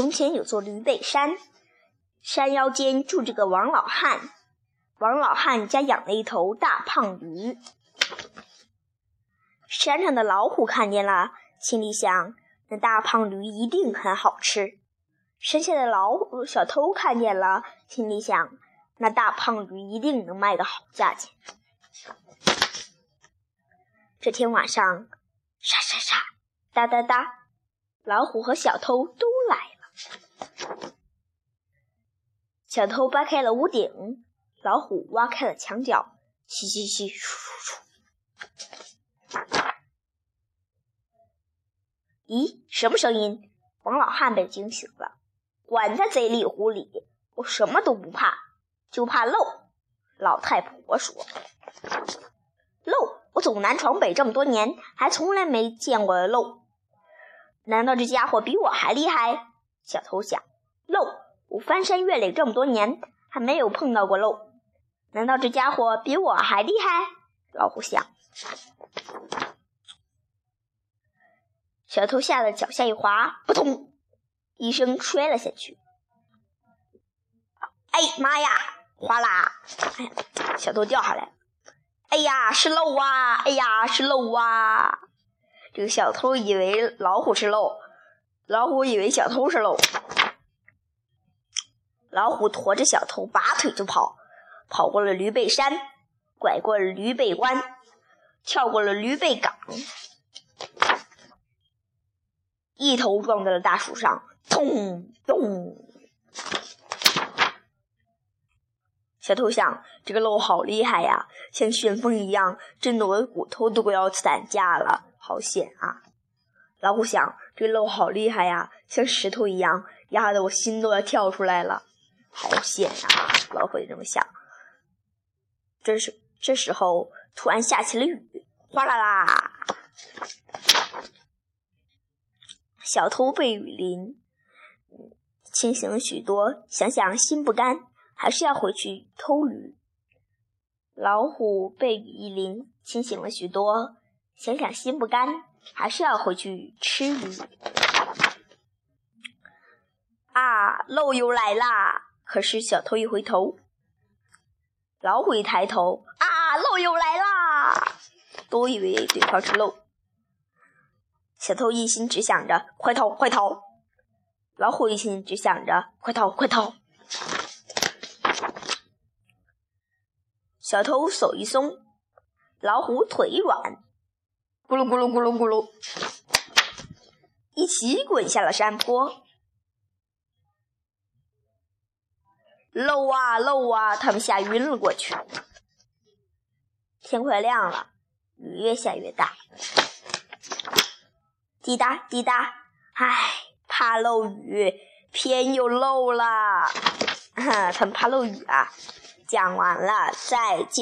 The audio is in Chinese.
从前有座驴背山，山腰间住着个王老汉。王老汉家养了一头大胖驴。山上的老虎看见了，心里想：那大胖驴一定很好吃。山下的老虎小偷看见了，心里想：那大胖驴一定能卖个好价钱。这天晚上，沙沙沙，哒哒哒，老虎和小偷都来了。小偷扒开了屋顶，老虎挖开了墙角，嘻嘻嘻，咻咻咻。咦，什么声音？王老汉被惊醒了。管他贼里狐里，我什么都不怕，就怕漏。老太婆说：“漏。”我走南闯北这么多年，还从来没见过漏。难道这家伙比我还厉害？小偷想。漏，我翻山越岭这么多年，还没有碰到过漏。难道这家伙比我还厉害？老虎想。小偷吓得脚下一滑，扑通一声摔了下去。哎妈呀！哗啦！哎呀，小偷掉下来。哎呀，是漏啊！哎呀，是漏啊！这个小偷以为老虎是漏，老虎以为小偷是漏。老虎驮着小偷拔腿就跑，跑过了驴背山，拐过了驴背关，跳过了驴背岗，一头撞在了大树上，咚咚。小偷想：这个漏好厉害呀，像旋风一样，震得我的骨头都要散架了，好险啊！老虎想：这漏好厉害呀，像石头一样，压得我心都要跳出来了，好险啊！老虎也这么想。这时，这时候突然下起了雨，哗啦啦！小偷被雨淋，清醒了许多，想想心不甘。还是要回去偷驴。老虎被雨一淋，清醒了许多，想想心不甘，还是要回去吃鱼。啊，漏油来啦！可是小偷一回头，老虎一抬头，啊，漏油来啦！都以为对方是漏。小偷一心只想着快逃快逃，老虎一心只想着快逃快逃。小偷手一松，老虎腿一软，咕噜咕噜咕噜咕噜，一起滚下了山坡。漏啊漏啊，他们吓晕了过去。天快亮了，雨越下越大，滴答滴答，唉，怕漏雨，偏又漏了。他们怕漏雨啊。讲完了，再见。